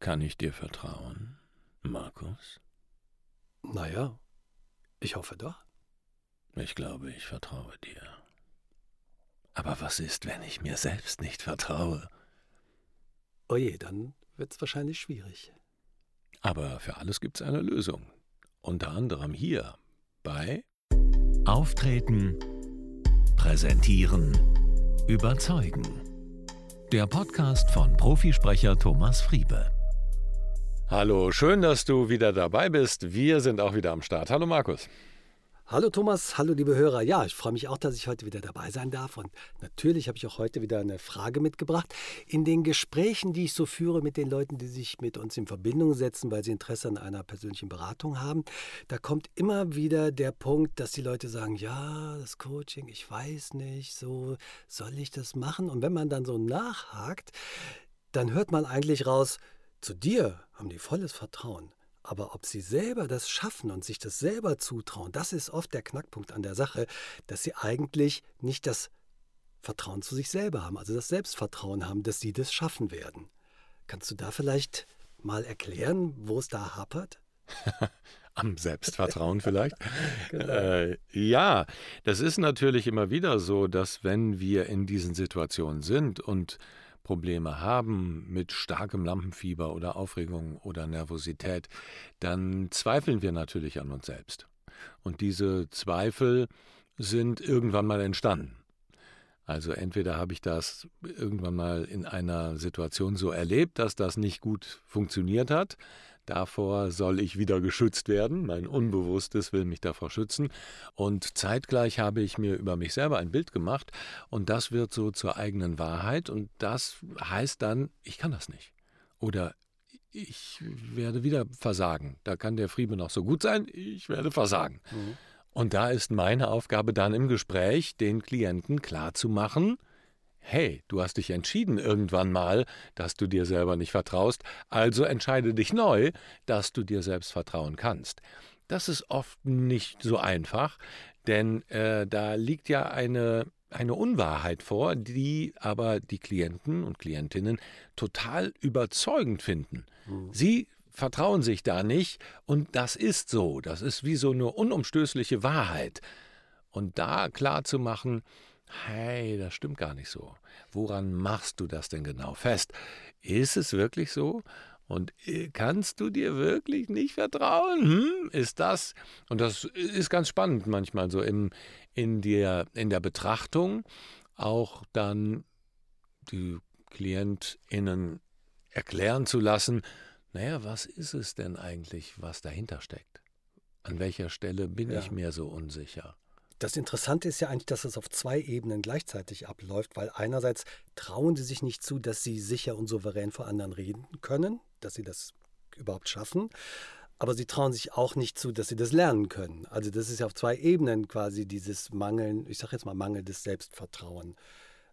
Kann ich dir vertrauen, Markus? Naja, ich hoffe doch. Ich glaube, ich vertraue dir. Aber was ist, wenn ich mir selbst nicht vertraue? Oje, dann wird's wahrscheinlich schwierig. Aber für alles gibt's eine Lösung. Unter anderem hier bei Auftreten, Präsentieren, Überzeugen. Der Podcast von Profisprecher Thomas Friebe. Hallo, schön, dass du wieder dabei bist. Wir sind auch wieder am Start. Hallo Markus. Hallo Thomas, hallo liebe Hörer. Ja, ich freue mich auch, dass ich heute wieder dabei sein darf. Und natürlich habe ich auch heute wieder eine Frage mitgebracht. In den Gesprächen, die ich so führe mit den Leuten, die sich mit uns in Verbindung setzen, weil sie Interesse an einer persönlichen Beratung haben, da kommt immer wieder der Punkt, dass die Leute sagen, ja, das Coaching, ich weiß nicht, so soll ich das machen? Und wenn man dann so nachhakt, dann hört man eigentlich raus, zu dir haben die volles Vertrauen. Aber ob sie selber das schaffen und sich das selber zutrauen, das ist oft der Knackpunkt an der Sache, dass sie eigentlich nicht das Vertrauen zu sich selber haben, also das Selbstvertrauen haben, dass sie das schaffen werden. Kannst du da vielleicht mal erklären, wo es da hapert? Am Selbstvertrauen vielleicht. genau. äh, ja, das ist natürlich immer wieder so, dass wenn wir in diesen Situationen sind und Probleme haben mit starkem Lampenfieber oder Aufregung oder Nervosität, dann zweifeln wir natürlich an uns selbst. Und diese Zweifel sind irgendwann mal entstanden. Also entweder habe ich das irgendwann mal in einer Situation so erlebt, dass das nicht gut funktioniert hat, Davor soll ich wieder geschützt werden. Mein Unbewusstes will mich davor schützen. Und zeitgleich habe ich mir über mich selber ein Bild gemacht. Und das wird so zur eigenen Wahrheit. Und das heißt dann, ich kann das nicht. Oder ich werde wieder versagen. Da kann der Friede noch so gut sein, ich werde versagen. Mhm. Und da ist meine Aufgabe dann im Gespräch, den Klienten klarzumachen, hey, du hast dich entschieden irgendwann mal, dass du dir selber nicht vertraust, also entscheide dich neu, dass du dir selbst vertrauen kannst. Das ist oft nicht so einfach, denn äh, da liegt ja eine, eine Unwahrheit vor, die aber die Klienten und Klientinnen total überzeugend finden. Mhm. Sie vertrauen sich da nicht und das ist so, das ist wie so eine unumstößliche Wahrheit. Und da klar zu machen, hey, das stimmt gar nicht so. Woran machst du das denn genau fest? Ist es wirklich so? Und äh, kannst du dir wirklich nicht vertrauen? Hm? Ist das? Und das ist ganz spannend manchmal so im, in, der, in der Betrachtung auch dann die KlientInnen erklären zu lassen, naja, was ist es denn eigentlich, was dahinter steckt? An welcher Stelle bin ja. ich mir so unsicher? Das Interessante ist ja eigentlich, dass es auf zwei Ebenen gleichzeitig abläuft, weil einerseits trauen sie sich nicht zu, dass sie sicher und souverän vor anderen reden können, dass sie das überhaupt schaffen. Aber sie trauen sich auch nicht zu, dass sie das lernen können. Also das ist ja auf zwei Ebenen quasi dieses Mangeln, ich sage jetzt mal mangelndes Selbstvertrauen.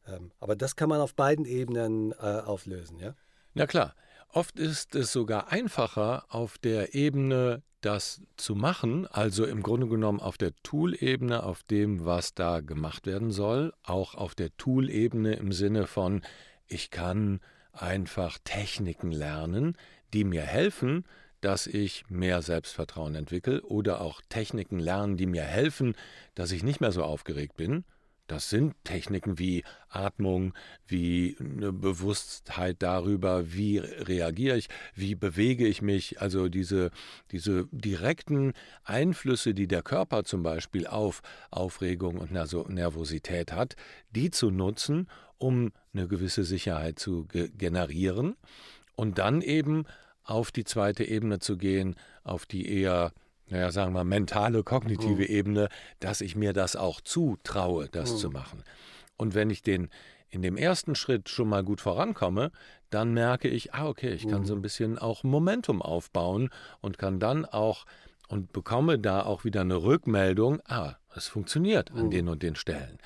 Ähm, aber das kann man auf beiden Ebenen äh, auflösen, ja? Na klar. Oft ist es sogar einfacher, auf der Ebene das zu machen, also im Grunde genommen auf der Tool-Ebene, auf dem, was da gemacht werden soll, auch auf der Tool-Ebene im Sinne von, ich kann einfach Techniken lernen, die mir helfen, dass ich mehr Selbstvertrauen entwickle oder auch Techniken lernen, die mir helfen, dass ich nicht mehr so aufgeregt bin das sind Techniken wie Atmung, wie eine Bewusstheit darüber, wie reagiere ich, wie bewege ich mich. Also diese, diese direkten Einflüsse, die der Körper zum Beispiel auf Aufregung und Nervosität hat, die zu nutzen, um eine gewisse Sicherheit zu ge generieren und dann eben auf die zweite Ebene zu gehen, auf die eher naja, sagen wir, mentale, kognitive mhm. Ebene, dass ich mir das auch zutraue, das mhm. zu machen. Und wenn ich den in dem ersten Schritt schon mal gut vorankomme, dann merke ich, ah, okay, ich kann mhm. so ein bisschen auch Momentum aufbauen und kann dann auch und bekomme da auch wieder eine Rückmeldung, ah, es funktioniert an mhm. den und den Stellen.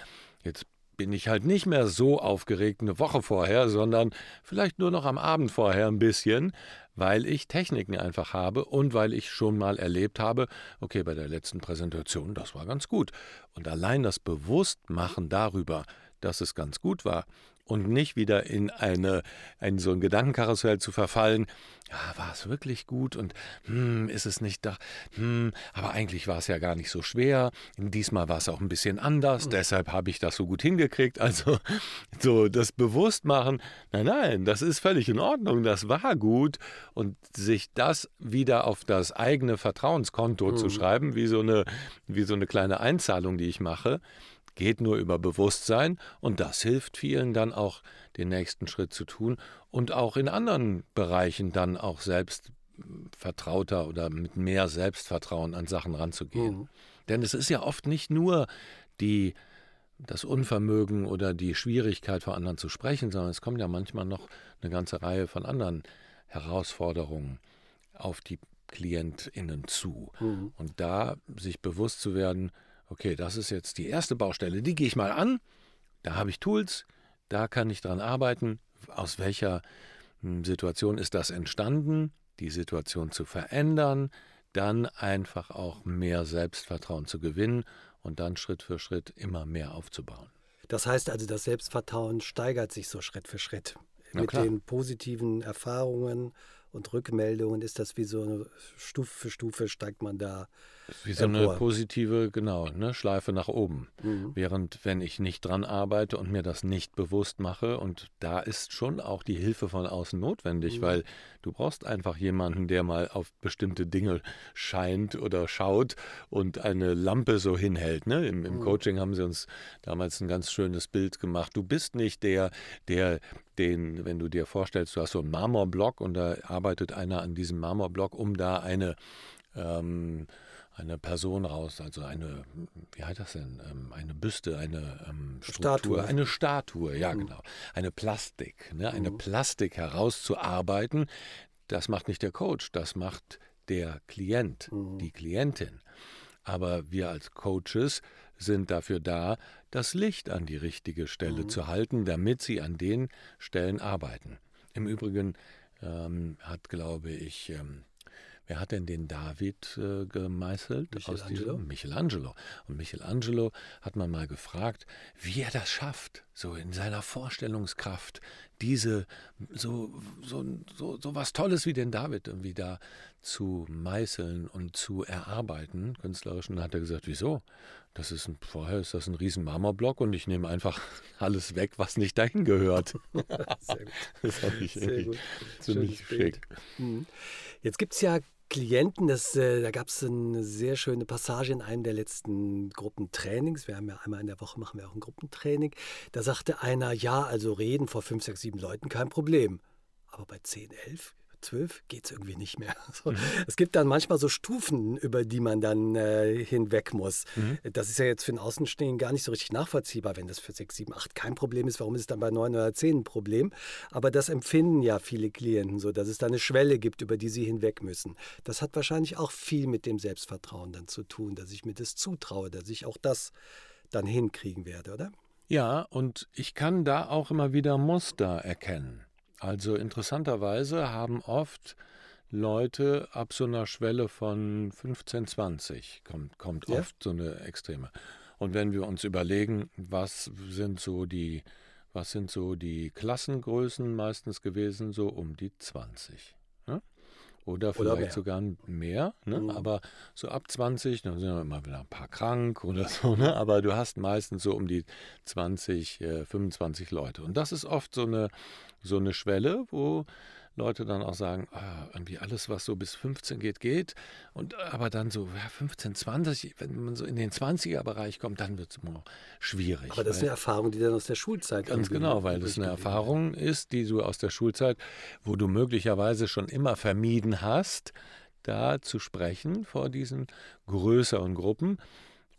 Jetzt bin ich halt nicht mehr so aufgeregt eine Woche vorher, sondern vielleicht nur noch am Abend vorher ein bisschen, weil ich Techniken einfach habe und weil ich schon mal erlebt habe, okay, bei der letzten Präsentation, das war ganz gut. Und allein das Bewusstmachen darüber, dass es ganz gut war und nicht wieder in eine in so ein Gedankenkarussell zu verfallen. Ja, war es wirklich gut und hm, ist es nicht da? Hm, aber eigentlich war es ja gar nicht so schwer. Diesmal war es auch ein bisschen anders, mhm. deshalb habe ich das so gut hingekriegt. Also so das Bewusstmachen, nein, nein, das ist völlig in Ordnung, das war gut und sich das wieder auf das eigene Vertrauenskonto mhm. zu schreiben, wie so eine wie so eine kleine Einzahlung, die ich mache geht nur über Bewusstsein und das hilft vielen dann auch den nächsten Schritt zu tun und auch in anderen Bereichen dann auch selbst vertrauter oder mit mehr Selbstvertrauen an Sachen ranzugehen. Mhm. Denn es ist ja oft nicht nur die das Unvermögen oder die Schwierigkeit vor anderen zu sprechen, sondern es kommt ja manchmal noch eine ganze Reihe von anderen Herausforderungen auf die KlientInnen zu. Mhm. Und da sich bewusst zu werden, okay, das ist jetzt die erste Baustelle, die gehe ich mal an, da habe ich Tools, da kann ich dran arbeiten, aus welcher hm, Situation ist das entstanden, die Situation zu verändern, dann einfach auch mehr Selbstvertrauen zu gewinnen und dann Schritt für Schritt immer mehr aufzubauen. Das heißt also, das Selbstvertrauen steigert sich so Schritt für Schritt. Mit den positiven Erfahrungen und Rückmeldungen ist das wie so eine Stufe für Stufe steigt man da. Wie so empor. eine positive, genau, ne, Schleife nach oben. Mhm. Während wenn ich nicht dran arbeite und mir das nicht bewusst mache, und da ist schon auch die Hilfe von außen notwendig, mhm. weil du brauchst einfach jemanden, der mal auf bestimmte Dinge scheint oder schaut und eine Lampe so hinhält. Ne? Im, im mhm. Coaching haben sie uns damals ein ganz schönes Bild gemacht. Du bist nicht der, der den, wenn du dir vorstellst, du hast so einen Marmorblock und da arbeitet einer an diesem Marmorblock, um da eine, ähm, eine Person raus, also eine, wie heißt das denn, ähm, eine Büste, eine ähm, Struktur, Statue. eine Statue, ja mhm. genau, eine Plastik, ne, eine mhm. Plastik herauszuarbeiten, das macht nicht der Coach, das macht der Klient, mhm. die Klientin. Aber wir als Coaches sind dafür da, das Licht an die richtige Stelle mhm. zu halten, damit sie an den Stellen arbeiten. Im Übrigen ähm, hat, glaube ich, ähm, Wer hat denn den David äh, gemeißelt? Michelangelo. Michelangelo. Und Michelangelo hat man mal gefragt, wie er das schafft, so in seiner Vorstellungskraft, diese so, so, so, so was Tolles wie den David irgendwie da zu meißeln und zu erarbeiten, künstlerisch. Und hat er gesagt, wieso? Das ist ein, vorher ist das ein riesen Marmorblock und ich nehme einfach alles weg, was nicht dahin gehört. Sehr gut. Das fand ich Sehr gut. ziemlich schick. Mhm. Jetzt gibt es ja Klienten, das, äh, da gab es eine sehr schöne Passage in einem der letzten Gruppentrainings. Wir haben ja einmal in der Woche machen wir auch ein Gruppentraining. Da sagte einer, ja, also reden vor fünf, sechs, sieben Leuten kein Problem. Aber bei zehn, elf zwölf geht es irgendwie nicht mehr. So. Mhm. Es gibt dann manchmal so Stufen, über die man dann äh, hinweg muss. Mhm. Das ist ja jetzt für den Außenstehenden gar nicht so richtig nachvollziehbar, wenn das für sechs, sieben, acht kein Problem ist. Warum ist es dann bei neun oder zehn ein Problem? Aber das empfinden ja viele Klienten so, dass es da eine Schwelle gibt, über die sie hinweg müssen. Das hat wahrscheinlich auch viel mit dem Selbstvertrauen dann zu tun, dass ich mir das zutraue, dass ich auch das dann hinkriegen werde, oder? Ja, und ich kann da auch immer wieder Muster erkennen. Also interessanterweise haben oft Leute ab so einer Schwelle von 15, 20 kommt, kommt ja. oft so eine Extreme. Und wenn wir uns überlegen, was sind so die, was sind so die Klassengrößen meistens gewesen, so um die 20. Oder vielleicht oder sogar mehr, ne? Mhm. aber so ab 20, dann sind immer wieder ein paar krank oder so, ne? aber du hast meistens so um die 20, äh, 25 Leute. Und das ist oft so eine, so eine Schwelle, wo Leute dann auch sagen, ah, irgendwie alles, was so bis 15 geht, geht. Und aber dann so ja, 15, 20, wenn man so in den 20er-Bereich kommt, dann wird es immer schwierig. Aber das ist eine Erfahrung, die dann aus der Schulzeit Ganz genau, weil das eine Erfahrung ist, die du aus der Schulzeit, wo du möglicherweise schon immer vermieden hast, da zu sprechen vor diesen größeren Gruppen.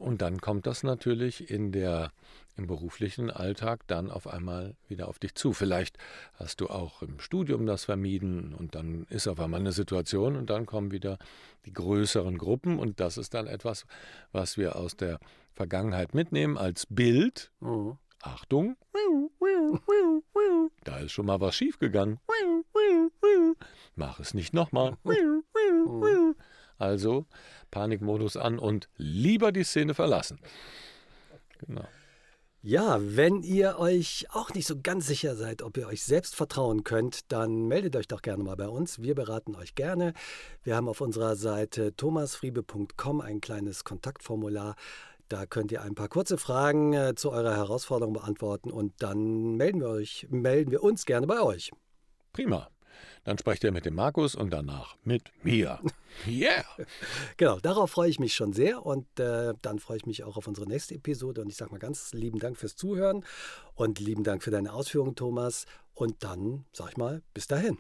Und dann kommt das natürlich in der im beruflichen Alltag dann auf einmal wieder auf dich zu. Vielleicht hast du auch im Studium das vermieden und dann ist auf einmal eine Situation und dann kommen wieder die größeren Gruppen und das ist dann etwas, was wir aus der Vergangenheit mitnehmen als Bild. Mhm. Achtung, da ist schon mal was schiefgegangen. Mach es nicht nochmal. Also Panikmodus an und lieber die Szene verlassen. Genau. Ja, wenn ihr euch auch nicht so ganz sicher seid, ob ihr euch selbst vertrauen könnt, dann meldet euch doch gerne mal bei uns. Wir beraten euch gerne. Wir haben auf unserer Seite thomasfriebe.com ein kleines Kontaktformular. Da könnt ihr ein paar kurze Fragen äh, zu eurer Herausforderung beantworten und dann melden wir, euch, melden wir uns gerne bei euch. Prima. Dann sprecht ihr mit dem Markus und danach mit mir. Yeah! genau, darauf freue ich mich schon sehr und äh, dann freue ich mich auch auf unsere nächste Episode und ich sage mal ganz lieben Dank fürs Zuhören und lieben Dank für deine Ausführungen, Thomas. Und dann sage ich mal, bis dahin.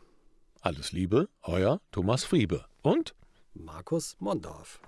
Alles Liebe, euer Thomas Friebe und Markus Mondorf.